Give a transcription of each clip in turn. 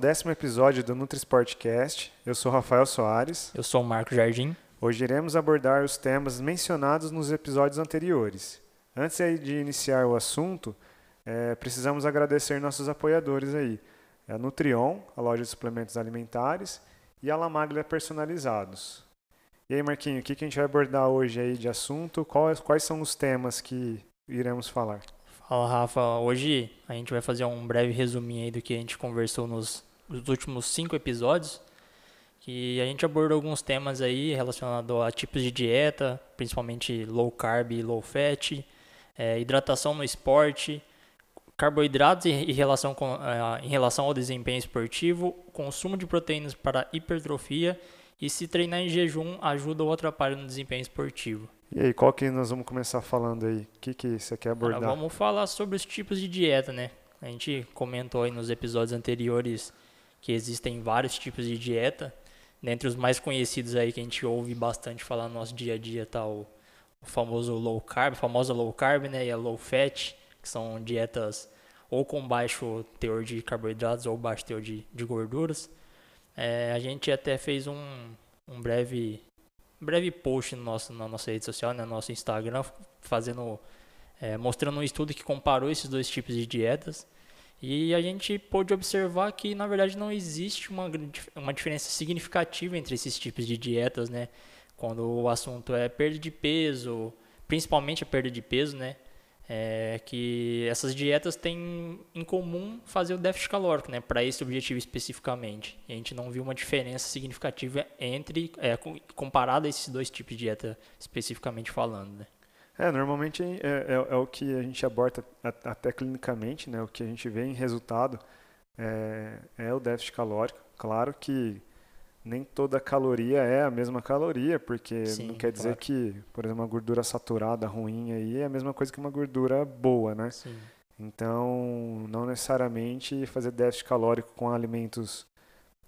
décimo episódio do NutriSportcast. Eu sou Rafael Soares. Eu sou o Marco Jardim. Hoje iremos abordar os temas mencionados nos episódios anteriores. Antes de iniciar o assunto, é, precisamos agradecer nossos apoiadores aí. É a Nutrion, a loja de suplementos alimentares, e a Lamaglia Personalizados. E aí, Marquinho, o que, que a gente vai abordar hoje aí de assunto? Quais, quais são os temas que iremos falar? Fala, Rafa. Hoje a gente vai fazer um breve resuminho aí do que a gente conversou nos, nos últimos cinco episódios. Que a gente abordou alguns temas aí relacionados a tipos de dieta, principalmente low carb e low fat, é, hidratação no esporte, carboidratos em relação, com, uh, em relação ao desempenho esportivo, consumo de proteínas para hipertrofia e se treinar em jejum ajuda ou atrapalha no desempenho esportivo. E aí, qual que nós vamos começar falando aí? O que, que você quer abordar? Agora vamos falar sobre os tipos de dieta, né? A gente comentou aí nos episódios anteriores que existem vários tipos de dieta. Dentre os mais conhecidos aí que a gente ouve bastante falar no nosso dia a dia tá o, o famoso low carb, famosa low carb, né? E a low fat, que são dietas ou com baixo teor de carboidratos ou baixo teor de, de gorduras. É, a gente até fez um, um breve breve post no nosso, na nossa rede social, né, no nosso Instagram, fazendo, é, mostrando um estudo que comparou esses dois tipos de dietas. E a gente pôde observar que, na verdade, não existe uma, uma diferença significativa entre esses tipos de dietas, né? Quando o assunto é perda de peso, principalmente a perda de peso, né? é que essas dietas têm em comum fazer o déficit calórico, né, para esse objetivo especificamente. E a gente não viu uma diferença significativa entre, é, comparado a esses dois tipos de dieta especificamente falando, né. É, normalmente é, é, é o que a gente aborda até clinicamente, né, o que a gente vê em resultado é, é o déficit calórico. Claro que nem toda caloria é a mesma caloria, porque Sim, não quer dizer claro. que, por exemplo, uma gordura saturada ruim aí é a mesma coisa que uma gordura boa, né? Sim. Então, não necessariamente fazer déficit calórico com alimentos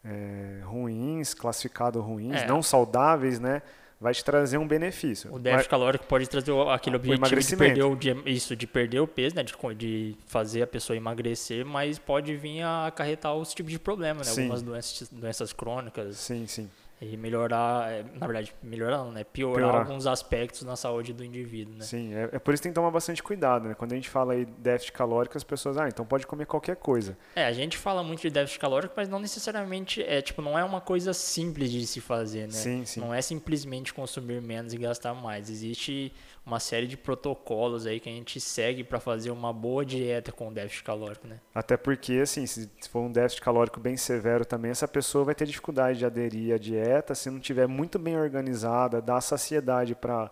é, ruins, classificados ruins, é. não saudáveis, né? Vai te trazer um benefício. O déficit calórico pode trazer aquele objetivo de perder o, de, isso, de perder o peso, né? De, de, fazer a pessoa emagrecer, mas pode vir a acarretar os tipos de problemas, né? Algumas doenças, doenças crônicas. Sim, sim e melhorar, é, na verdade, melhorar não, né? Piorar, Piorar, alguns aspectos na saúde do indivíduo, né? Sim, é, é, por isso que tem que tomar bastante cuidado, né? Quando a gente fala aí déficit calórico, as pessoas, ah, então pode comer qualquer coisa. É, a gente fala muito de déficit calórico, mas não necessariamente, é tipo, não é uma coisa simples de se fazer, né? Sim, sim. Não é simplesmente consumir menos e gastar mais. Existe uma série de protocolos aí que a gente segue para fazer uma boa dieta com déficit calórico, né? Até porque, assim, se for um déficit calórico bem severo também, essa pessoa vai ter dificuldade de aderir à dieta se não tiver muito bem organizada, dar saciedade para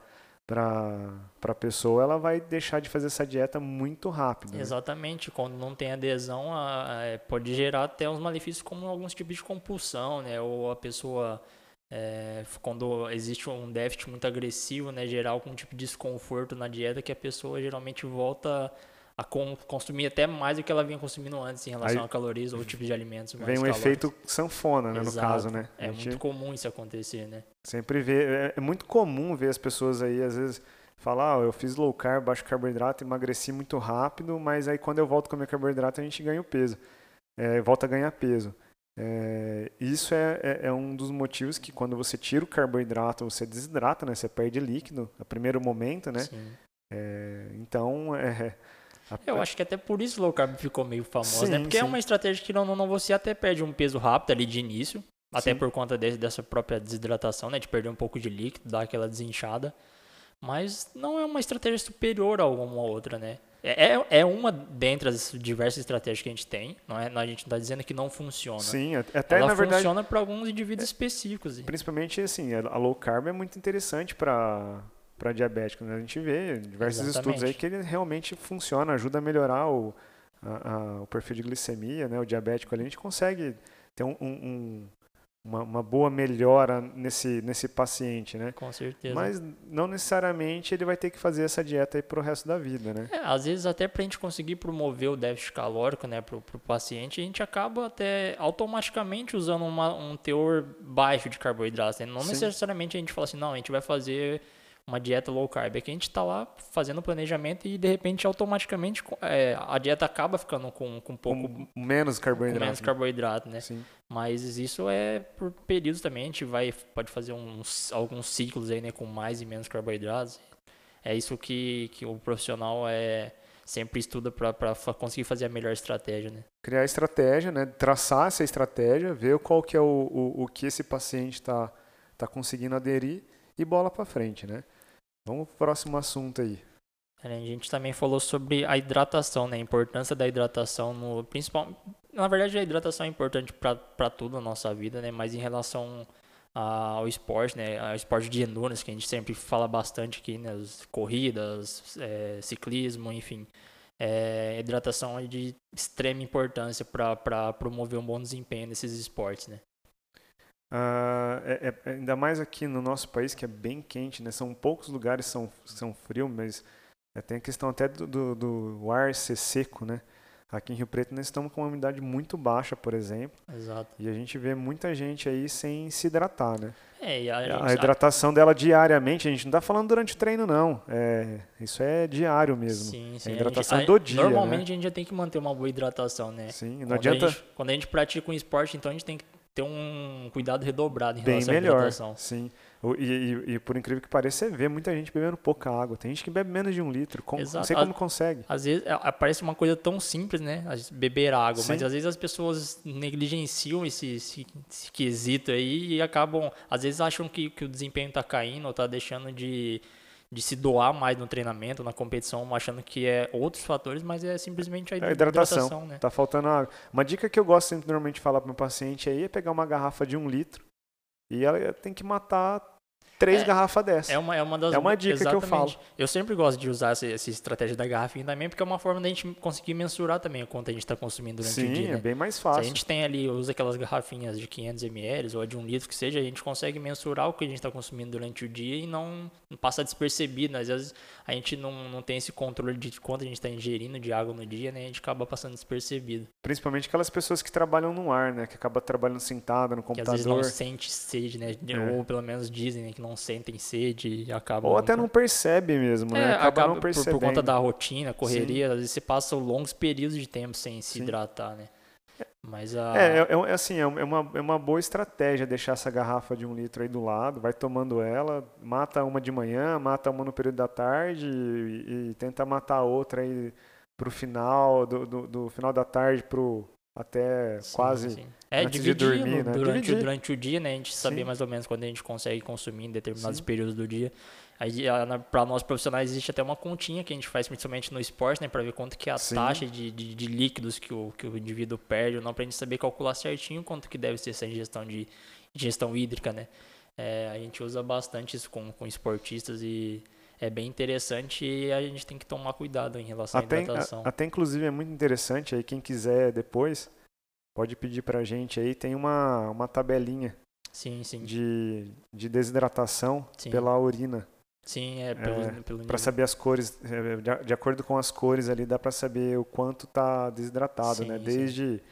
para a pessoa, ela vai deixar de fazer essa dieta muito rápido. Né? Exatamente, quando não tem adesão, a, a, é, pode gerar até uns malefícios como alguns tipos de compulsão, né? Ou a pessoa é, quando existe um déficit muito agressivo, né, gerar algum tipo de desconforto na dieta que a pessoa geralmente volta a consumir até mais do que ela vinha consumindo antes em relação Aí, a calorias ou tipo de alimentos. vem um efeito sanfona, né, no caso, né? É muito comum isso acontecer, né? Sempre vê, é, é, muito comum ver as pessoas aí, às vezes, falar, oh, eu fiz low carb, baixo carboidrato, emagreci muito rápido, mas aí quando eu volto a comer carboidrato a gente ganha o peso, é, volta a ganhar peso. É, isso é, é, é, um dos motivos que quando você tira o carboidrato, você desidrata, né? Você perde líquido no primeiro momento, né? É, então, é... A... Eu acho que até por isso o low carb ficou meio famoso, né? sim, né? Porque é sim. é uma estratégia que não, não, você até perde um peso rápido ali de início, até sim. por conta desse, dessa própria desidratação, né? De perder um pouco de líquido, dar aquela desinchada. Mas não é uma estratégia superior a alguma outra, né? É, é, é uma dentre as diversas estratégias que a gente tem, não é? A gente não está dizendo que não funciona. Sim, até Ela na verdade. funciona para alguns indivíduos é, específicos. Principalmente assim, a low carb é muito interessante para para diabético. Né? A gente vê diversos Exatamente. estudos aí que ele realmente funciona, ajuda a melhorar o, a, a, o perfil de glicemia, né? O diabético ali, a gente consegue ter um, um, uma, uma, boa melhora nesse, nesse paciente, né? Com certeza. Mas não necessariamente ele vai ter que fazer essa dieta aí pro resto da vida, né? É, às vezes até para a gente conseguir promover o déficit calórico, né, pro, paciente, a gente acaba até automaticamente usando uma, um teor baixo de carboidratos, né? Não Sim. necessariamente a gente fala assim, não, a gente vai fazer uma dieta low carb? É que a gente está lá fazendo o planejamento e de repente automaticamente é, a dieta acaba ficando com, com um pouco Com menos carboidrato. com menos carboidrato, né? Sim. Mas isso é por períodos também, a gente vai, pode fazer uns, alguns ciclos aí, né, com mais e menos carboidratos. É isso que, que o profissional é, sempre estuda para conseguir fazer a melhor estratégia, né? Criar estratégia, né? Traçar essa estratégia, ver qual que é o, o, o que esse paciente está tá conseguindo aderir e bola para frente, né? Vamos pro próximo assunto aí. A gente também falou sobre a hidratação, né? A importância da hidratação no principal. Na verdade, a hidratação é importante para tudo na nossa vida, né? Mas em relação ao esporte, né? Ao esporte de endurance que a gente sempre fala bastante aqui, né? As corridas, é, ciclismo, enfim. É, hidratação é de extrema importância para promover um bom desempenho nesses esportes, né? Ah, é, é, ainda mais aqui no nosso país que é bem quente, né? São poucos lugares que são, são frios, mas é, tem a questão até do, do, do, ar ser seco, né? Aqui em Rio Preto nós estamos com uma umidade muito baixa, por exemplo. Exato. E a gente vê muita gente aí sem se hidratar, né? É, e a, A, hidratação dela diariamente, a gente não está falando durante o treino, não. É, isso é diário mesmo. Sim, sim. É a hidratação gente- do a- dia, Normalmente né? a gente já tem que manter uma boa hidratação, né? Sim, não Quando adianta A gente, quando a gente pratica um esporte, então a gente tem que ter um cuidado redobrado em bem relação à melhor. hidratação. Sim. E, e- e por incrível que pareça, você vê muita gente bebendo pouca água. Tem gente que bebe menos de um litro. Não sei A- como consegue. Às vezes é, parece uma coisa tão simples, né? Beber água, mas Sim. às vezes as pessoas negligenciam esse, esse, esse quesito aí e acabam, às vezes acham que, que o desempenho tá caindo ou tá deixando de, de se doar mais no treinamento, na competição, achando que é outros fatores, mas é simplesmente a É a hidratação. né? Tá faltando água. Uma dica que eu gosto sempre normalmente de falar para meu paciente aí é pegar uma garrafa de um litro e ela tem que matar três É, garrafas dessa. É uma, é uma das É uma dica que eu exatamente. falo. Eu sempre gosto de usar essa, essa estratégia da garrafinha também, porque é uma forma da gente conseguir mensurar também o quanto a gente está consumindo durante Sim, o dia. é né? bem mais Se fácil. a gente tem ali, usa aquelas garrafinhas de 500 ml ou de um litro que seja, a gente consegue mensurar o que a gente está consumindo durante o dia e não, não passa despercebido. né? Às vezes a gente não, não tem esse controle de quanto a gente está ingerindo de água no dia, né? A gente acaba passando despercebido. Principalmente aquelas pessoas que trabalham no ar, né? Que acabam trabalhando sentada no Que às vezes computador. não sente sede, né? É. Ou pelo menos dizem né, que não sentem sede e acabam. Ou até não percebe mesmo, né? É, Acaba, acaba não por, percebendo. por conta da rotina, correria, às vezes você passa longos períodos de tempo sem se Sim. hidratar, né? Mas a. É, é, é assim, é uma, é uma boa estratégia deixar essa garrafa de um litro aí do lado, vai tomando ela, mata uma de manhã, mata uma no período da tarde e, e tenta matar a outra aí pro final, do, do, do final da tarde pro até Sim, quase sim. É, antes de dormir, né? durante, Dividir. durante o dia, né? A gente saber Sim. mais ou menos quando a gente consegue consumir em determinados períodos do dia. Aí, para nós profissionais, existe até uma continha que a gente faz, principalmente no esporte, né? Para ver quanto que é a taxa de, de, de líquidos que o, que o indivíduo perde ou não, para a gente saber calcular certinho quanto que deve ser essa ingestão de ingestão hídrica, né? É, a gente usa bastante isso com, com esportistas e é bem interessante e a gente tem que tomar cuidado em relação Até, à hidratação. a- até inclusive é muito interessante aí, quem quiser depois, pode pedir pra gente aí, tem uma, uma tabelinha Sim, sim. de, de desidratação Sim. pela urina. Sim, é pelo, É, pelo nível. saber as cores, eh, de, de acordo com as cores ali, dá pra saber o quanto tá desidratado, Sim, né? sim. Desde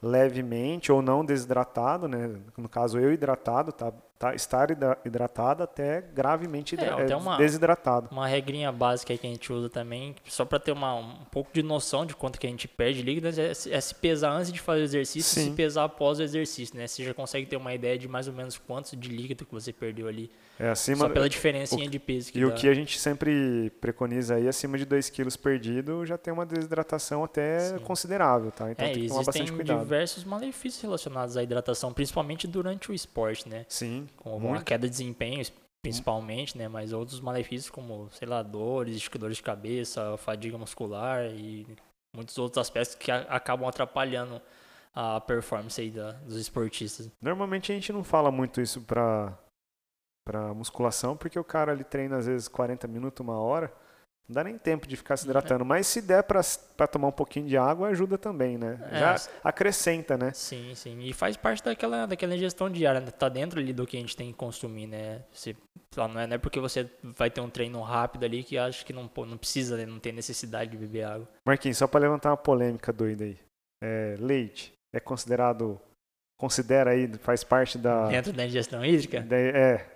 levemente ou não desidratado, né? No caso, eu hidratado, tá, tá, estar hidra- hidratado até gravemente É, até eh, uma- desidratado. Uma regrinha básica que a gente usa também, só para ter uma, um pouco de noção de quanto que a gente perde líquido, é, se- é se pesar antes de fazer o exercício e Sim. se pesar após o exercício, né? Você já consegue ter uma ideia de mais ou menos quanto de líquido que você perdeu ali, É acima, só pela diferencinha de peso que E o dá. que a gente sempre preconiza aí, acima de 2 quilos perdido, já tem uma desidratação até Sim. considerável, tá? Então é, tem que tomar existem bastante cuidado. diversos malefícios relacionados à hidratação, principalmente durante o esporte, né? Sim, Com a muito. queda de desempenho, principalmente, né? Mas outros malefícios como, sei lá, dores, dores de cabeça, fadiga muscular e muitos outros aspectos que a- acabam atrapalhando a performance aí da, dos esportistas. Normalmente a gente não fala muito isso pra, pra musculação, porque o cara ali treina às vezes 40 minutos, uma hora, não dá nem tempo de ficar se hidratando. Mas se der pra, pra tomar um pouquinho de água, ajuda também, né? É, Já acrescenta, né? Sim, sim. E faz parte daquela, daquela ingestão diária, né? Tá dentro ali do que a gente tem que consumir, né? Você, não, é, não é porque você vai ter um treino rápido ali que acha que não, não precisa, né? Não tem necessidade de beber água. Marquinhos, só pra levantar uma polêmica doida aí. É, leite é considerado, considera aí, faz parte da... Dentro da ingestão hídrica? da- é,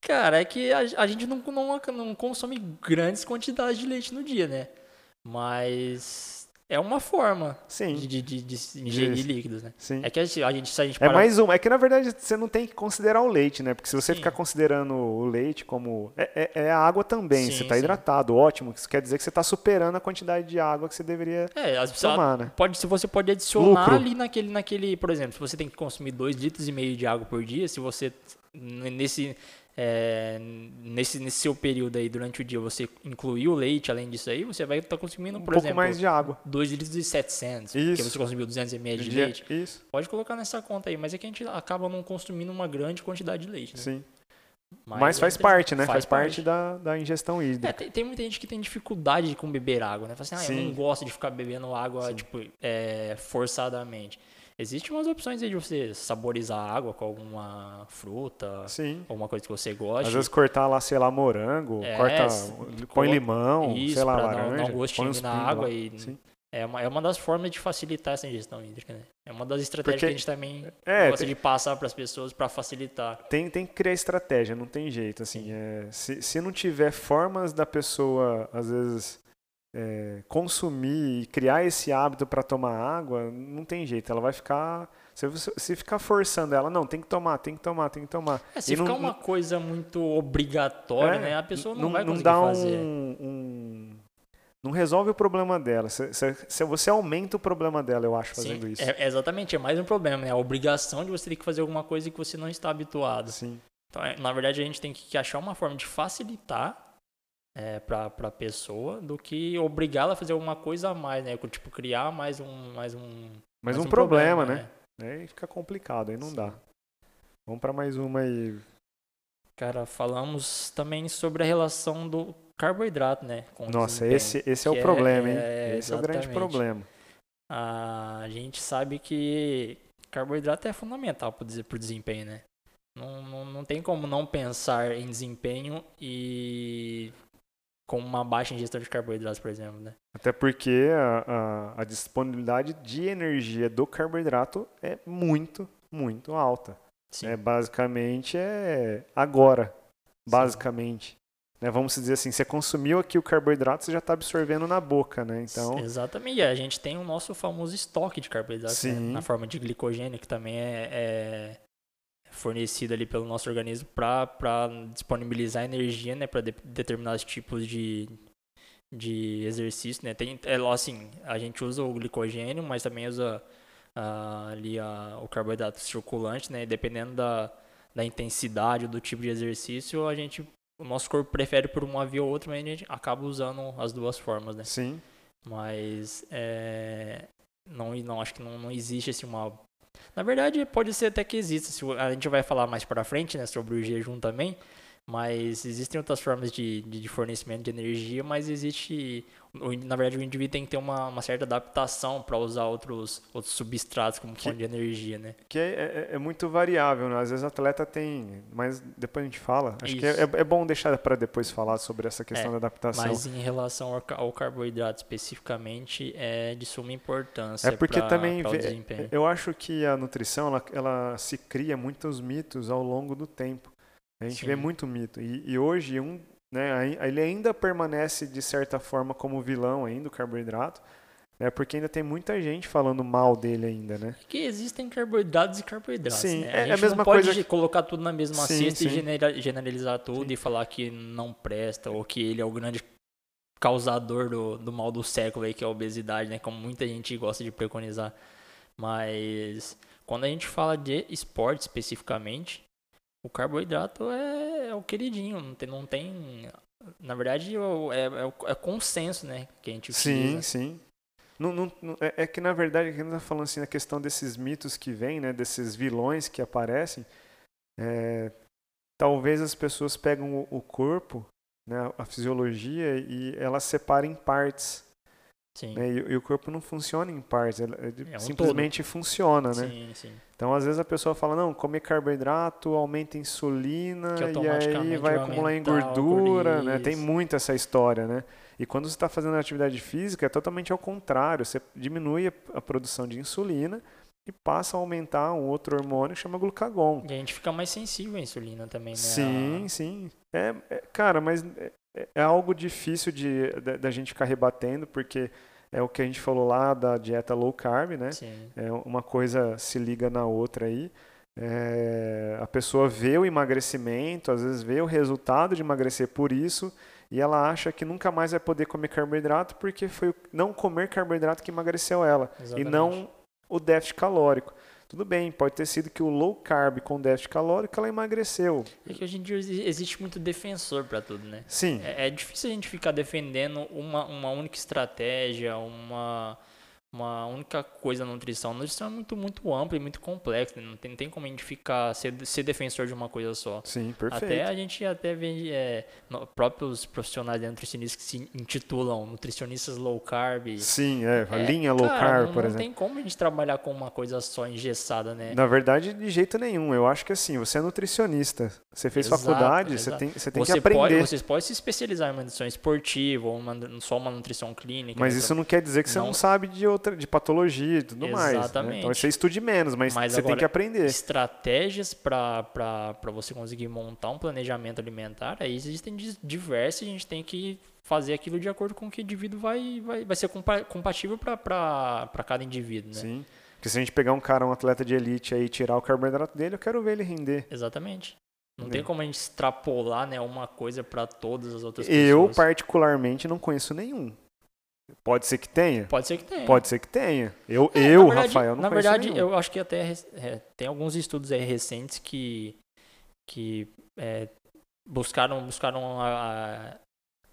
Cara, é que a, a gente não, não, não consome grandes quantidades de leite no dia, né? Mas é uma forma Sim. de, de, de, ingerir líquidos, né? Sim. É que a gente, a gente, se a gente É parar- mais um. É que na verdade você não tem que considerar o leite, né? Porque se você Sim. ficar considerando o leite como. É, é- é a água também. Sim, você está hidratado, ótimo. Isso quer dizer que você está superando a quantidade de água que você deveria É, as tomar, né? pode, se você pode adicionar Lucro. ali naquele, naquele, por exemplo, se você tem que consumir 2 litros e meio de água por dia, se você nesse é, nesse nesse seu período aí durante o dia você incluir o leite além disso aí, você vai estar consumindo, Um por pouco exemplo, mais de água. 2 litros e 700, porque Isso. você consumiu 200 ml de Dia- leite. Isso, Pode colocar nessa conta aí, mas é que a gente acaba não consumindo uma grande quantidade de leite, né? sim. Mas, Mas, é faz interessante. parte, né? Faz, parte, da, da ingestão É, hídrica. tem, tem muita gente que tem dificuldade com beber água, né? Fala assim, ah, eu não gosto de ficar bebendo água, Sim. tipo, é, forçadamente. Existem umas opções aí de você saborizar a água com alguma fruta, Sim. alguma coisa que você goste. Às vezes cortar lá, sei lá, morango, É, corta, põe limão, Isso, sei lá, pra dar um- dar um laranja. gostinho na água lá. e- Sim. É uma, é uma das formas de facilitar essa ingestão hídrica, né? É uma das estratégias Porque- que a gente também É, gosta tem- de passar para as pessoas para facilitar. Tem, tem que criar estratégia, não tem jeito. Assim, é, se, se não tiver formas da pessoa, às vezes, é, consumir e criar esse hábito para tomar água, não tem jeito. Ela vai ficar. Se, você- se ficar forçando ela, não, tem que tomar, tem que tomar, tem que tomar. É, se E ficar não- uma coisa muito obrigatória, É, né? A pessoa não, não, vai não conseguir dá fazer. um, um- Não resolve o problema dela. Se, se- se você aumenta o problema dela, eu acho, fazendo Sim, isso. É, exatamente, é mais um problema, né? A obrigação de você ter que fazer alguma coisa que você não está habituado. Sim, Então, é, na verdade, a gente tem que achar uma forma de facilitar é, para a pessoa do que obrigá-la a fazer alguma coisa a mais, né? Tipo, criar mais um. Mais um, mas mais um, problema, né? né? Aí fica complicado, aí não Sim. dá. Vamos para mais uma aí. Cara, falamos também sobre a relação do carboidrato, né? Nossa, esse, esse é o problema, hein? é, esse é o grande problema. A gente sabe que carboidrato é fundamental para o desempenho, né? Não, não, não tem como não pensar em desempenho e com uma baixa ingestão de carboidratos, por exemplo, né? Até porque a, a, a disponibilidade de energia do carboidrato é muito, muito alta. Sim. É, basicamente é agora, basicamente. Né, vamos dizer assim, você consumiu aqui o carboidrato, você já está absorvendo na boca, né? Então, Exatamente. A gente tem o nosso famoso estoque de carboidratos né? Sim. na forma de glicogênio, que também é, é fornecido ali pelo nosso organismo para disponibilizar energia né, para determinados tipos de, de exercício. Né? Tem, é, assim, a gente usa o glicogênio, mas também usa ali a, o carboidrato circulante, né? E dependendo da, da intensidade do tipo de exercício, a gente o nosso corpo prefere por uma via ou outra, mas a gente acaba usando as duas formas, né? sim. Mas é, não, não acho que não, não existe assim uma. Na verdade, pode ser até que exista. A gente vai falar mais para frente, né, sobre o jejum também. Mas existem outras formas de, de, fornecimento de energia, mas existe. Na verdade, o indivíduo tem que ter uma, uma certa adaptação para usar outros, outros substratos como fonte de energia, né? Que é, é- é muito variável, né? Às vezes o atleta tem, mas depois a gente fala. Acho que é, Isso. é bom deixar para depois falar sobre essa questão É, da adaptação. Mas em relação ao, ao carboidrato especificamente, é de suma importância. É porque pra- também pra o vê- desempenho. eu acho que a nutrição ela, ela se cria muitos mitos ao longo do tempo. A gente Sim. vê muito mito e, e hoje um, né, ele ainda permanece de certa forma como vilão ainda o carboidrato, né, porque ainda tem muita gente falando mal dele ainda, né? que existem carboidratos e carboidratos. Sim, né? é- é a a gente mesma não pode coisa que- colocar tudo na mesma Sim, cesta e sim. genera- generalizar tudo e falar que não presta ou que ele é o grande causador do, do mal do século aí, que é a obesidade, né? Como muita gente gosta de preconizar. Mas quando a gente fala de esporte especificamente, o carboidrato é, é o queridinho, não tem, não tem na verdade é, é, é consenso, né, que a gente Sim, utiliza. sim. Não, não- não- é, é que na verdade a gente está falando assim a questão desses mitos que vêm, né, desses vilões que aparecem. é, talvez as pessoas pegam o, o corpo, né, a fisiologia e elas separam em partes. Sim, né, e, e o corpo não funciona em partes, ele- É um simplesmente funciona, né? sim, sim. Então às vezes a pessoa fala não, comer carboidrato aumenta a insulina e aí vai vai acumular em gordura, né? Tem muito essa história, né? E quando você está fazendo atividade física é totalmente ao contrário, você diminui a, a produção de insulina e passa a aumentar um outro hormônio que chama glucagon. E a gente fica mais sensível à insulina também, né? Sim, a... sim. É, é, cara, mas é, é algo difícil de da gente ficar rebatendo, porque é o que a gente falou lá da dieta low carb, né? Sim. É, uma coisa se liga na outra aí. É, a pessoa vê o emagrecimento, às vezes vê o resultado de emagrecer por isso, e ela acha que nunca mais vai poder comer carboidrato porque foi não comer carboidrato que emagreceu ela, Exatamente. e não o déficit calórico. Tudo bem, pode ter sido que o low carb com déficit calórico ela emagreceu. É que hoje em dia existe muito defensor para tudo, né? Sim. É, é, difícil a gente ficar defendendo uma, uma única estratégia, uma uma única coisa na nutrição. A nutrição é muito, muito ampla e muito complexa. Né? Não tem, não tem como a gente ficar, ser, ser defensor de uma coisa só. Sim, perfeito. Até a gente até vê é, no, próprios profissionais de nutricionistas que se intitulam nutricionistas low carb. Sim, é, a é, linha low cara, carb, não, por não exemplo. Não tem como a gente trabalhar com uma coisa só engessada, né? Na verdade, de jeito nenhum. Eu acho que assim, você é nutricionista. Você fez exato, faculdade, exato. você tem, você tem você que aprender. Pode, vocês podem se especializar em uma nutrição esportiva ou uma, só uma nutrição clínica. Mas isso não quer dizer que você não, não sabe de outra de patologia e tudo Exatamente. mais. Né? Então você estude menos, mas, mas você agora, tem que aprender. Estratégias para você conseguir montar um planejamento alimentar, aí existem diversas, a gente tem que fazer aquilo de acordo com o que o indivíduo vai, vai, vai ser compatível para cada indivíduo. Né? Sim. Porque se a gente pegar um cara, um atleta de elite aí e tirar o carboidrato dele, eu quero ver ele render. Exatamente. Não tem como a gente extrapolar né, uma coisa para todas as outras pessoas. Eu, particularmente, não conheço nenhum. Pode ser que tenha? Pode ser que tenha. Pode ser que tenha. Eu, é, eu verdade, Rafael, não Na verdade, nenhum. eu acho que até é, tem alguns estudos aí recentes que, que é, buscaram, buscaram a, a,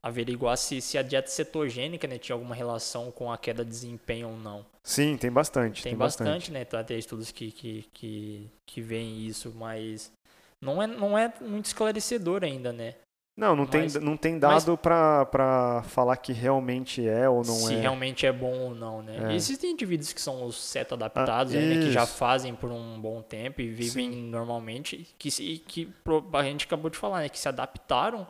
averiguar se, se a dieta cetogênica né, tinha alguma relação com a queda de desempenho ou não. Sim, tem bastante. Tem, tem bastante, bastante, né? Então, tem estudos que, que, que, que veem isso, mas não é, não é muito esclarecedor ainda, né? Não, não, mas, tem, não tem dado para falar que realmente é ou não se é. Se realmente é bom ou não, né? É. Existem indivíduos que são os seto adaptados, ah, né, que já fazem por um bom tempo e vivem Sim. normalmente, que, que a gente acabou de falar, né, que se adaptaram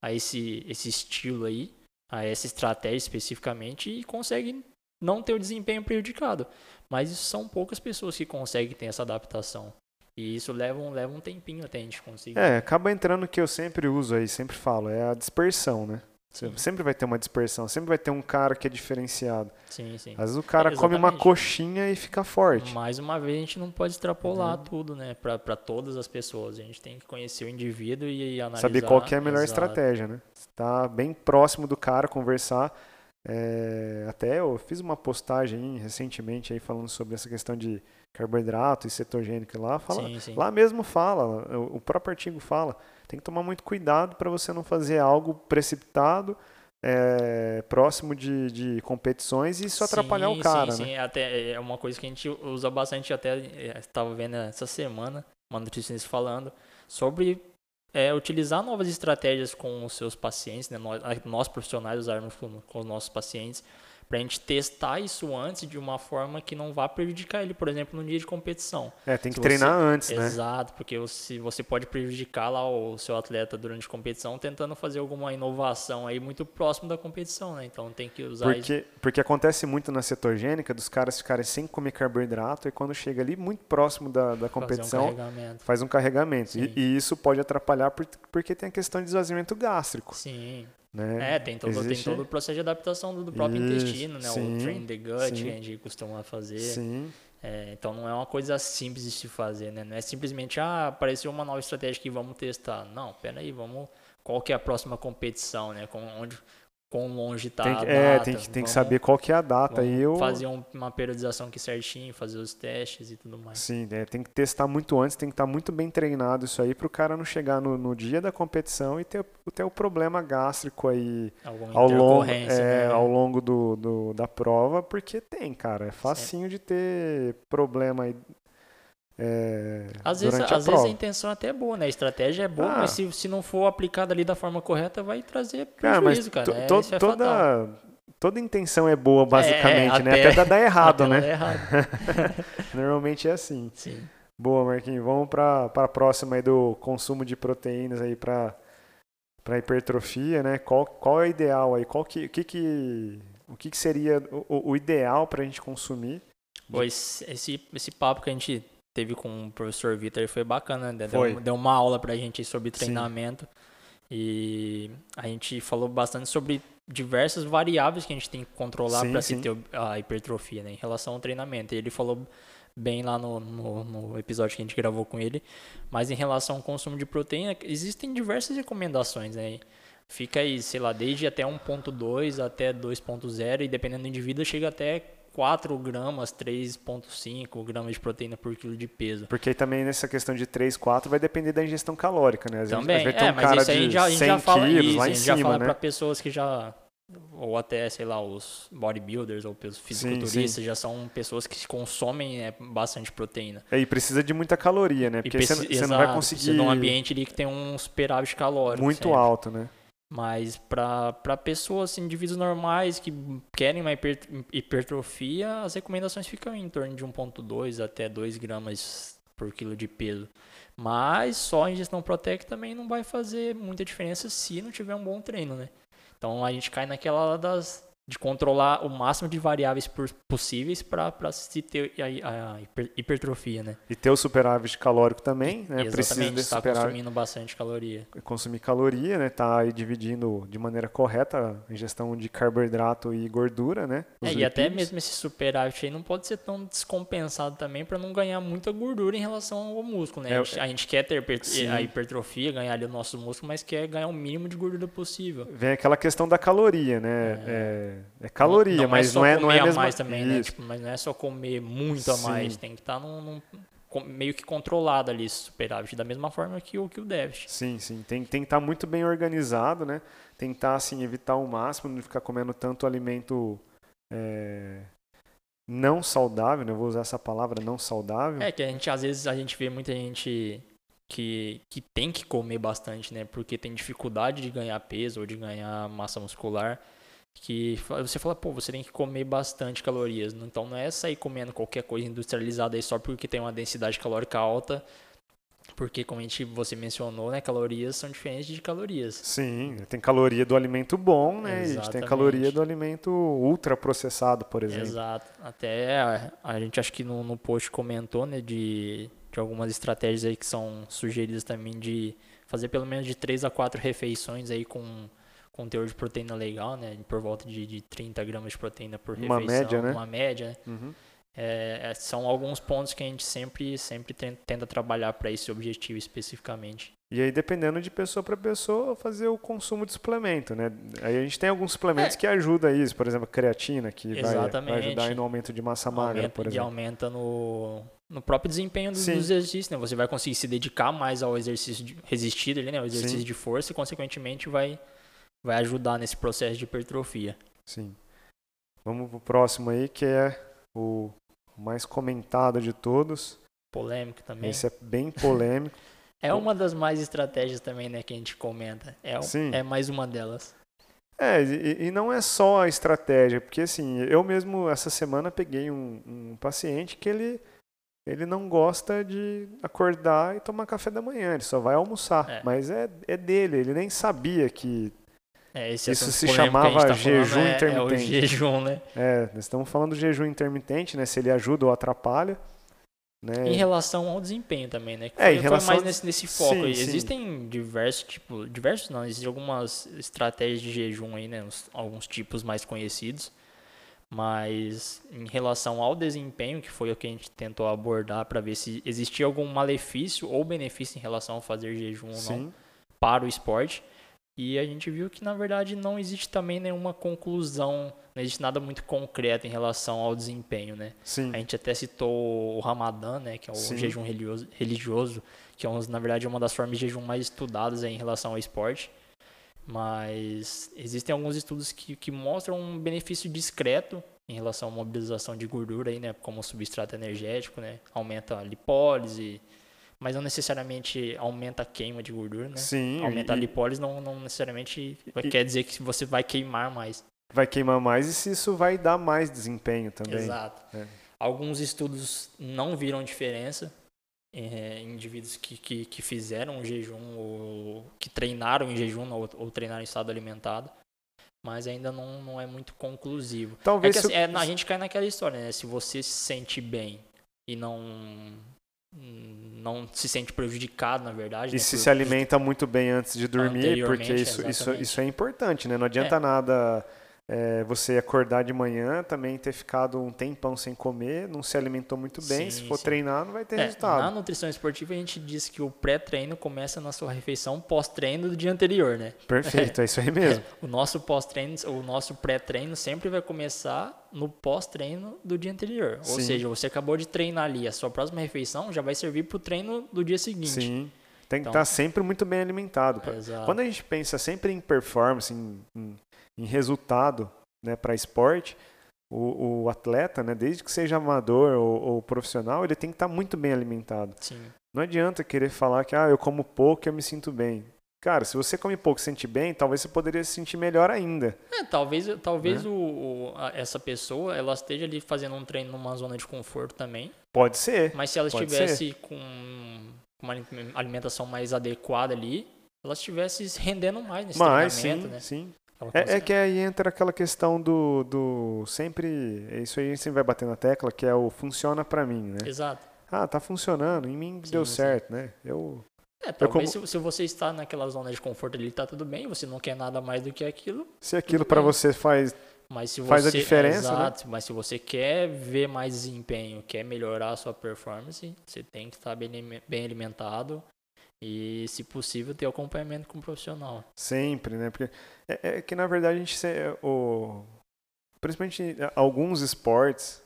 a esse, esse estilo aí, a essa estratégia especificamente e conseguem não ter o desempenho prejudicado. Mas isso são poucas pessoas que conseguem ter essa adaptação. E isso leva um, leva um tempinho até a gente conseguir. É, acaba entrando o que eu sempre uso aí, sempre falo, é a dispersão, né? Sim. Sempre vai ter uma dispersão, sempre vai ter um cara que é diferenciado. Sim, sim. Às vezes o cara é, come uma coxinha e fica forte. Mais uma vez, a gente não pode extrapolar uhum. tudo, né? Para todas as pessoas. A gente tem que conhecer o indivíduo e, e analisar. Saber qual que é a melhor Exato. estratégia, né? Tá bem próximo do cara, conversar. É, até eu fiz uma postagem recentemente aí falando sobre essa questão de carboidrato e cetogênico lá, fala, sim, sim. lá mesmo fala, o próprio artigo fala, tem que tomar muito cuidado para você não fazer algo precipitado, é, próximo de, de competições e isso atrapalhar o cara, sim, né? Sim, até é uma coisa que a gente usa bastante, até estava vendo essa semana, uma nutricionista falando sobre é, utilizar novas estratégias com os seus pacientes, né? nós, nós profissionais usarmos com, com os nossos pacientes, para a gente testar isso antes de uma forma que não vá prejudicar ele, por exemplo, no dia de competição. É, tem que se treinar você... antes, né? Exato, porque se você pode prejudicar lá o seu atleta durante a competição tentando fazer alguma inovação aí muito próximo da competição, né? Então tem que usar porque, isso. Porque acontece muito na cetogênica dos caras ficarem sem comer carboidrato e quando chega ali muito próximo da, da competição um faz um carregamento. E, e, isso pode atrapalhar porque tem a questão de esvaziamento gástrico. Sim. Né? É, tem todo, Existe... tem todo o processo de adaptação do, do próprio Isso, intestino, né? Sim, o train the gut sim. que a gente costuma fazer. Sim. É, então não é uma coisa simples de se fazer, né? Não é simplesmente, ah, apareceu uma nova estratégia que vamos testar. Não, peraí, vamos. Qual que é a próxima competição, né? Com, onde, quão longe está a data. É, tem que, tem que saber qual que é a data. e eu... Fazer um, uma periodização aqui certinho, fazer os testes e tudo mais. Sim, é, tem que testar muito antes, tem que estar muito bem treinado isso aí para o cara não chegar no, no, dia da competição e ter, ter o problema gástrico aí ao longo, é, né? ao longo do, do, da prova, porque tem, cara, é facinho Sim. de ter problema aí é, às vezes, às vezes a intenção até é boa, né? A estratégia é boa, ah. mas se, se não for aplicada ali da forma correta, vai trazer prejuízo, cara. cara. É, to, é toda, toda intenção é boa, basicamente, é, né? Até, até dar errado, até né? Errado. Normalmente é assim. Sim. Boa, Marquinhos. Vamos para a próxima aí do consumo de proteínas aí para para hipertrofia, né? Qual, qual é o ideal aí? Qual que, o que, que, o que, que seria o, o ideal para a gente consumir Pois esse, esse papo que a gente teve com o professor Vitor foi bacana, né? Foi. Deu, deu uma aula pra gente sobre treinamento. E a gente falou bastante sobre diversas variáveis que a gente tem que controlar Sim, para se sim. ter a hipertrofia, né? Em relação ao treinamento. E ele falou bem lá no, no, no episódio que a gente gravou com ele. Mas em relação ao consumo de proteína, existem diversas recomendações, né? Fica aí, sei lá, desde até 1.2 até 2.0 e dependendo do indivíduo chega até 4 gramas, 3.5 gramas de proteína por quilo de peso. Porque aí também nessa questão de 3, 4 vai depender da ingestão calórica, né? Às vezes Também, ter é, um mas isso aí a gente já, a gente 100 já fala quilos isso, lá a gente já fala né? para pessoas que já ou até, sei lá, os bodybuilders ou os fisiculturistas já são pessoas que consomem né, bastante proteína. É, E precisa de muita caloria, né? Porque você, não vai conseguir precisa de um ambiente ali que tem um superávit calórico. muito sempre. alto, né? Mas para pessoas, assim, indivíduos normais que querem uma hiper- hipertrofia, as recomendações ficam em torno de 1,2 até 2 gramas por quilo de peso. Mas só a ingestão proteica também não vai fazer muita diferença se não tiver um bom treino, né? Então a gente cai naquela das de controlar o máximo de variáveis possíveis para se ter a, a hiper- hipertrofia, né? E ter o superávit calórico também, né? Precisa desse está superávit. consumindo bastante caloria. consumir caloria, né? Tá aí dividindo de maneira correta a ingestão de carboidrato e gordura, né? É, e até mesmo esse superávit aí não pode ser tão descompensado também para não ganhar muita gordura em relação ao músculo, né? É, a, gente, a gente quer ter sim. a hipertrofia, ganhar ali o nosso músculo, mas quer ganhar o mínimo de gordura possível. Vem aquela questão da caloria, né? É, é caloria, não, mas é não é, não é mesma... mais também, né? Tipo, mas não é só comer muito a Sim. mais, tem que estar num, num- com- meio que controlado ali esse superávit, da mesma forma que o, que o déficit. Sim, sim. Tem, tem que estar muito bem organizado, né? Tentar, assim, evitar ao máximo, não ficar comendo tanto alimento é, não saudável, né? Eu vou usar essa palavra, não saudável. É que a gente, às vezes, a gente vê muita gente que, que tem que comer bastante, né? Porque tem dificuldade de ganhar peso ou de ganhar massa muscular. Que você fala, pô, você tem que comer bastante calorias. Então não é sair comendo qualquer coisa industrializada aí só porque tem uma densidade calórica alta. Porque, como a gente, você mencionou, né? Calorias são diferentes de calorias. Sim, tem caloria do alimento bom, né? E a gente tem Exatamente. caloria do alimento ultraprocessado, por exemplo. Exato. Até a, a gente acho que no, no post comentou, né, de, de algumas estratégias aí que são sugeridas também de fazer pelo menos de 3 a 4 refeições aí com, com teor de proteína legal, né, por volta de, de 30 gramas de proteína por Uma refeição. média, né? Uma média, né? Uhum. É, é, são alguns pontos que a gente sempre, sempre ten- tenta trabalhar para esse objetivo especificamente. E aí, dependendo de pessoa para pessoa, fazer o consumo de suplemento, né? Aí a gente tem alguns suplementos É. que ajudam isso, por exemplo, a creatina, que vai, ajudar no aumento de massa magra, aumenta, por e exemplo. aumenta no, no próprio desempenho dos, dos exercícios, né? Você vai conseguir se dedicar mais ao exercício resistido né? O exercício Sim. de força e, consequentemente, vai, vai ajudar nesse processo de hipertrofia. Sim. Vamos pro próximo aí, que é o mais comentado de todos. Polêmico também. Esse é bem polêmico. É uma das mais estratégias também, né? Que a gente comenta. É, Sim. é mais uma delas. É, e, e não é só a estratégia, porque assim, eu mesmo essa semana peguei um, um paciente que ele, ele não gosta de acordar e tomar café da manhã, ele só vai almoçar. É. Mas é, é dele, ele nem sabia que. É, Isso se chamava tá jejum é- É intermitente. jejum, né? É, nós estamos falando do jejum intermitente, né? Se ele ajuda ou atrapalha. Né? Em relação ao desempenho também, né? Que É, foi, em relação mais nesse, nesse foco. Sim, aí. sim. Existem diversos tipos, diversos não, existem algumas estratégias de jejum aí, né? Uns- alguns tipos mais conhecidos. Mas em relação ao desempenho, que foi o que a gente tentou abordar para ver se existia algum malefício ou benefício em relação a fazer jejum ou não Sim, para o esporte. E a gente viu que na verdade não existe também nenhuma conclusão, não existe nada muito concreto em relação ao desempenho, né? sim. A gente até citou o Ramadã, né, que é o Sim. jejum religioso, religioso, que é na verdade uma das formas de jejum mais estudadas aí em relação ao esporte. Mas existem alguns estudos que, que mostram um benefício discreto em relação à mobilização de gordura aí, né, como substrato energético, né, aumenta a lipólise, mas não necessariamente aumenta a queima de gordura, né? Sim, Aumentar a e- lipólise não, não necessariamente E- quer dizer que você vai queimar mais. vai queimar mais e se isso vai dar mais desempenho também. Exato. É. Alguns estudos não viram diferença eh, em indivíduos que, que, que fizeram um jejum ou que treinaram em jejum ou, ou treinaram em estado alimentado. mas ainda não, não é muito conclusivo. Talvez é que, assim, eu- é, a gente cai naquela história, né? Se você se sente bem e não não se sente prejudicado, na verdade. E né, se por- se alimenta muito bem antes de dormir, porque isso, isso, isso é importante, né? Não adianta nada é, você acordar de manhã, também ter ficado um tempão sem comer, não se alimentou muito bem, Sim, se for sim. treinar, não vai ter É, resultado. na nutrição esportiva a gente diz que o pré-treino começa na sua refeição pós-treino do dia anterior, né? Perfeito, é isso aí mesmo. O nosso pós-treino, o nosso pré-treino sempre vai começar no pós-treino do dia anterior. Ou Sim. seja, você acabou de treinar ali, a sua próxima refeição já vai servir para o treino do dia seguinte. Sim. Tem que Então- estar sempre muito bem alimentado. Exato. Quando a gente pensa sempre em performance, em, em- em resultado né, para esporte, o, o atleta, né, desde que seja amador ou, ou profissional, ele tem que estar muito bem alimentado. Sim. Não adianta querer falar que ah, eu como pouco e eu me sinto bem. Cara, se você come pouco e se sente bem, talvez você poderia se sentir melhor ainda. É, talvez talvez Né? o, o- a- essa pessoa ela esteja ali fazendo um treino numa zona de conforto também, Pode ser. mas se ela estivesse com uma alimentação mais adequada ali, ela estivesse rendendo mais nesse Mas sim, treinamento, né? sim. É, é que aí entra aquela questão do, do sempre. é Isso aí sempre vai bater na tecla, que é o funciona pra mim, né? Exato. Ah, tá funcionando, em mim Sim, deu sim. certo, né? Eu. É, talvez como- se, se você está naquela zona de conforto ali, tá tudo bem, você não quer nada mais do que aquilo, Se aquilo bem. você faz. Mas se você Faz a diferença, né? exato, mas se você quer ver mais desempenho, quer melhorar a sua performance, você tem que estar bem, bem alimentado e, se possível, ter acompanhamento com um profissional. Sempre, né? Porque é, é que na verdade a gente. se- O, principalmente é, alguns esportes,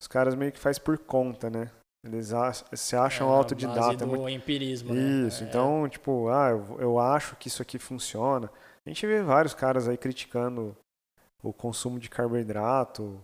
os caras meio que faz por conta, né? Eles se acham É, autodidata. é muito- empirismo, né? Isso, É, então, tipo, ah, eu, eu acho que isso aqui funciona. A gente vê vários caras aí criticando o consumo de carboidrato,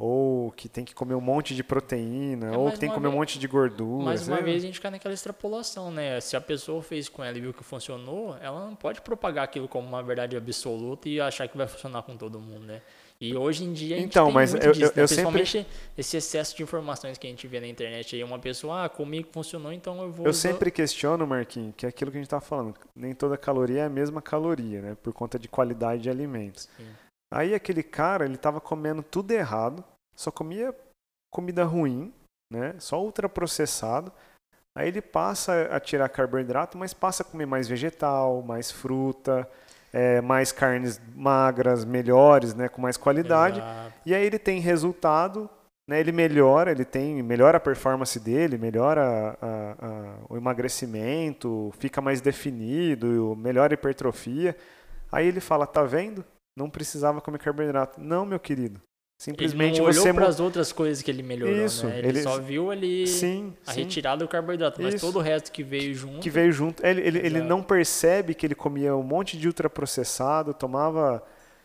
ou que tem que comer um monte de proteína, É, ou que tem que comer um vez- monte de gordura. Mais uma lá. vez a gente cai naquela extrapolação, né? Se a pessoa fez com ela e viu que funcionou, ela não pode propagar aquilo como uma verdade absoluta e achar que vai funcionar com todo mundo, né? E hoje em dia a gente Então, tem mas muito eu- disso, eu- né? eu sempre- Principalmente esse excesso de informações que a gente vê na internet aí. Uma pessoa, ah, comigo funcionou, então eu vou... Eu sempre questiono, Marquinhos, que é aquilo que a gente tá falando. Nem toda caloria é a mesma caloria, né? Por conta de qualidade de alimentos. Sim. Aí aquele cara, ele tava comendo tudo errado, só comia comida ruim, né? Só ultraprocessado. Aí ele passa a tirar carboidrato, mas passa a comer mais vegetal, mais fruta, é, mais carnes magras, melhores, né? Com mais qualidade. Exato. E aí ele tem resultado, né? Ele melhora, ele tem melhora a performance dele, melhora a- a- o emagrecimento, fica mais definido, melhora a hipertrofia. Aí ele fala, tá vendo? Não precisava comer carboidrato. Não, meu querido. Simplesmente ele não você olhou mu- para as outras coisas que ele melhorou, Isso, né? Ele, ele- só viu ali Sim, a sim. retirada do carboidrato, mas Isso. todo o resto que veio junto... que veio junto. Ele, ele, ele não percebe que ele comia um monte de ultraprocessado, tomava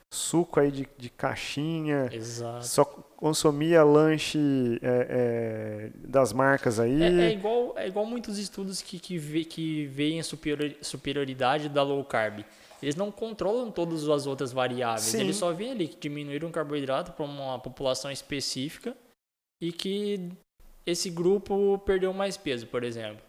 suco aí de, de caixinha, Exato. só consumia lanche é, é, das marcas aí. É, é igual, é igual muitos estudos que, que, vê, que veem a superiori- superioridade da low carb. Eles não controlam todas as outras variáveis. Sim. Eles só veem ali que diminuíram o carboidrato para uma população específica e que esse grupo perdeu mais peso, por exemplo.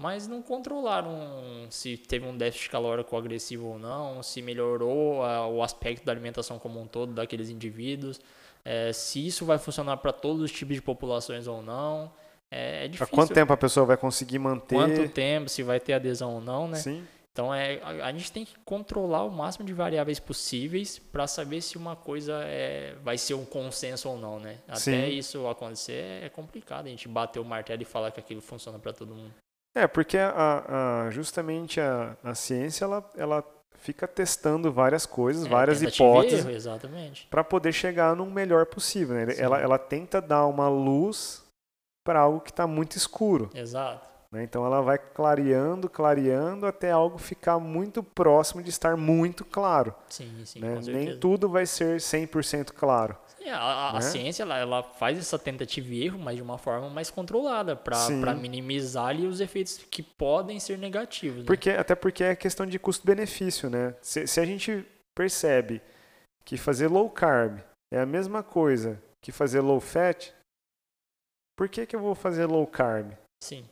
Mas não controlaram se teve um déficit calórico agressivo ou não, se melhorou o aspecto da alimentação como um todo daqueles indivíduos, é, se isso vai funcionar para todos os tipos de populações ou não. É, é Há difícil. quanto tempo a pessoa vai conseguir manter? Quanto tempo, se vai ter adesão ou não, né? Sim. Então é, a, a gente tem que controlar o máximo de variáveis possíveis para saber se uma coisa é, vai ser um consenso ou não, né? Até Sim. isso acontecer é complicado. A gente bater o martelo e falar que aquilo funciona para todo mundo. É, porque a, a- justamente a, a ciência ela, ela fica testando várias coisas, É, várias hipóteses para poder chegar num melhor possível. né? Ela, ela tenta dar uma luz para algo que está muito escuro. Exato. Né? Então ela vai clareando, clareando até algo ficar muito próximo de estar muito claro. Sim, sim, né? Nem tudo vai ser 100% claro. Sim, a, a- né? ciência ela, ela faz essa tentativa e erro, mas de uma forma mais controlada, para minimizar ali os efeitos que podem ser negativos. né? Porque, até porque é questão de custo-benefício, né? Se, se a gente percebe que fazer low carb é a mesma coisa que fazer low fat, por que, que eu vou fazer low carb? Sim.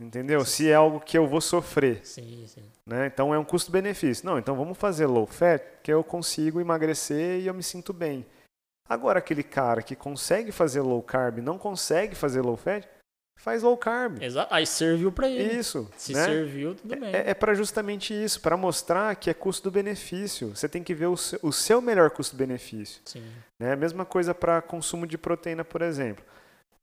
Entendeu? Sim. Se é algo que eu vou sofrer. Sim, sim. Né? Então é um custo-benefício. Não, então vamos fazer low fat, que eu consigo emagrecer e eu me sinto bem. Agora, aquele cara que consegue fazer low carb não consegue fazer low fat, faz low carb. Exato. Aí serviu para ele. Isso. Se né? serviu, tudo bem. É, é para justamente isso, para mostrar que é custo-benefício. Você tem que ver o seu, o seu melhor custo-benefício. Sim. Né? Mesma coisa para consumo de proteína, por exemplo.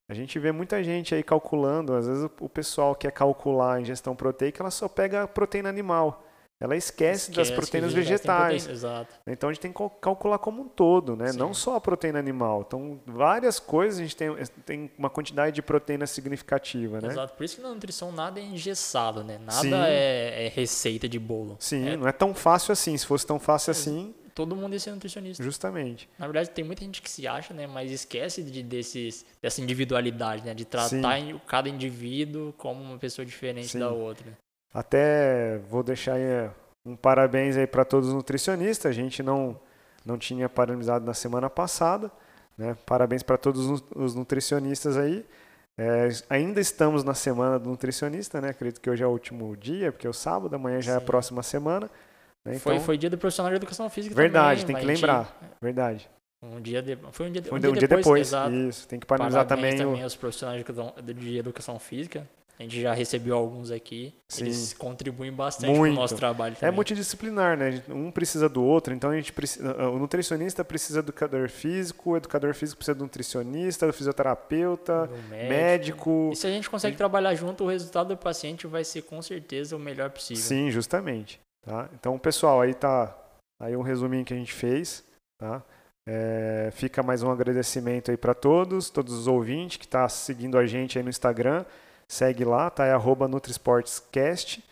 A gente vê muita gente aí calculando, às vezes o pessoal quer calcular a ingestão proteica, ela só pega proteína animal. Ela esquece, esquece das proteínas vegetais. Proteína, exato. Então a gente tem que calcular como um todo, né? Não só a proteína animal. Então, várias coisas a gente tem, tem uma quantidade de proteína significativa, né? Exato. Por isso que na nutrição nada é engessado, né? Nada é, é, receita de bolo. Sim, é... não é tão fácil assim. Se fosse tão fácil assim. Todo mundo ia ser nutricionista. Justamente. Na verdade, tem muita gente que se acha, né? Mas esquece de, desses, dessa individualidade, né? De tratar Sim. cada indivíduo como uma pessoa diferente Sim. da outra. Até vou deixar aí um parabéns aí para todos os nutricionistas. A gente não, não tinha parabenizado na semana passada. Né? Parabéns para todos os nutricionistas aí. É, ainda estamos na semana do nutricionista, né? Acredito que hoje é o último dia, porque é o sábado, amanhã já Sim. é a próxima semana. Né? Então, foi, foi dia do profissional de educação física verdade, também. tem que lembrar. Verdade. Um dia de, foi um dia, foi um, um dia, dia depois, depois isso. Tem que parabenizar também, também o... os profissionais de, educação física. A gente já recebeu alguns aqui. Sim. Eles contribuem bastante Muito. o nosso trabalho é também. É multidisciplinar, né? Um precisa do outro, então a gente precisa, o nutricionista precisa do educador físico, o educador físico precisa do nutricionista, do fisioterapeuta, do médico. médico. E se a gente consegue e... trabalhar junto, o resultado do paciente vai ser com certeza o melhor possível. Sim, justamente. Tá? Então, pessoal, aí tá aí um resuminho que a gente fez. Tá? É, fica mais um agradecimento aí para todos, todos os ouvintes que estão tá seguindo a gente aí no Instagram. Segue lá, tá? É arroba NutriSportsCast.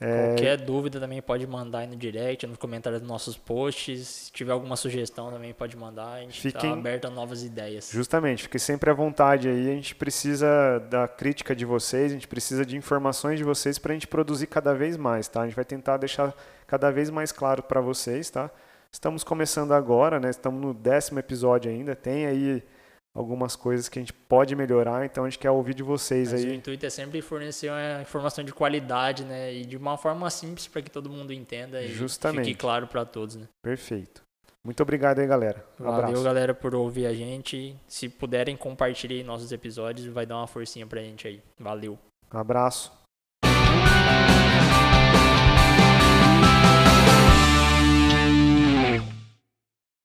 É... Qualquer dúvida também pode mandar aí no direct, nos comentários dos nossos posts. Se tiver alguma sugestão também pode mandar. A gente está aberto a novas ideias. Justamente, fique sempre à vontade aí. A gente precisa da crítica de vocês, a gente precisa de informações de vocês para a gente produzir cada vez mais, tá? A gente vai tentar deixar cada vez mais claro para vocês, tá? Estamos começando agora, né? Estamos no décimo episódio ainda. Tem aí algumas coisas que a gente pode melhorar, então a gente quer ouvir de vocês Mas aí. O intuito é sempre fornecer uma informação de qualidade, né, e de uma forma simples para que todo mundo entenda Justamente. e fique claro para todos, né? Perfeito. Muito obrigado aí, galera. Um Valeu, abraço. galera, por ouvir a gente. Se puderem, compartilhem nossos episódios, vai dar uma forcinha pra gente aí. Valeu. Um abraço.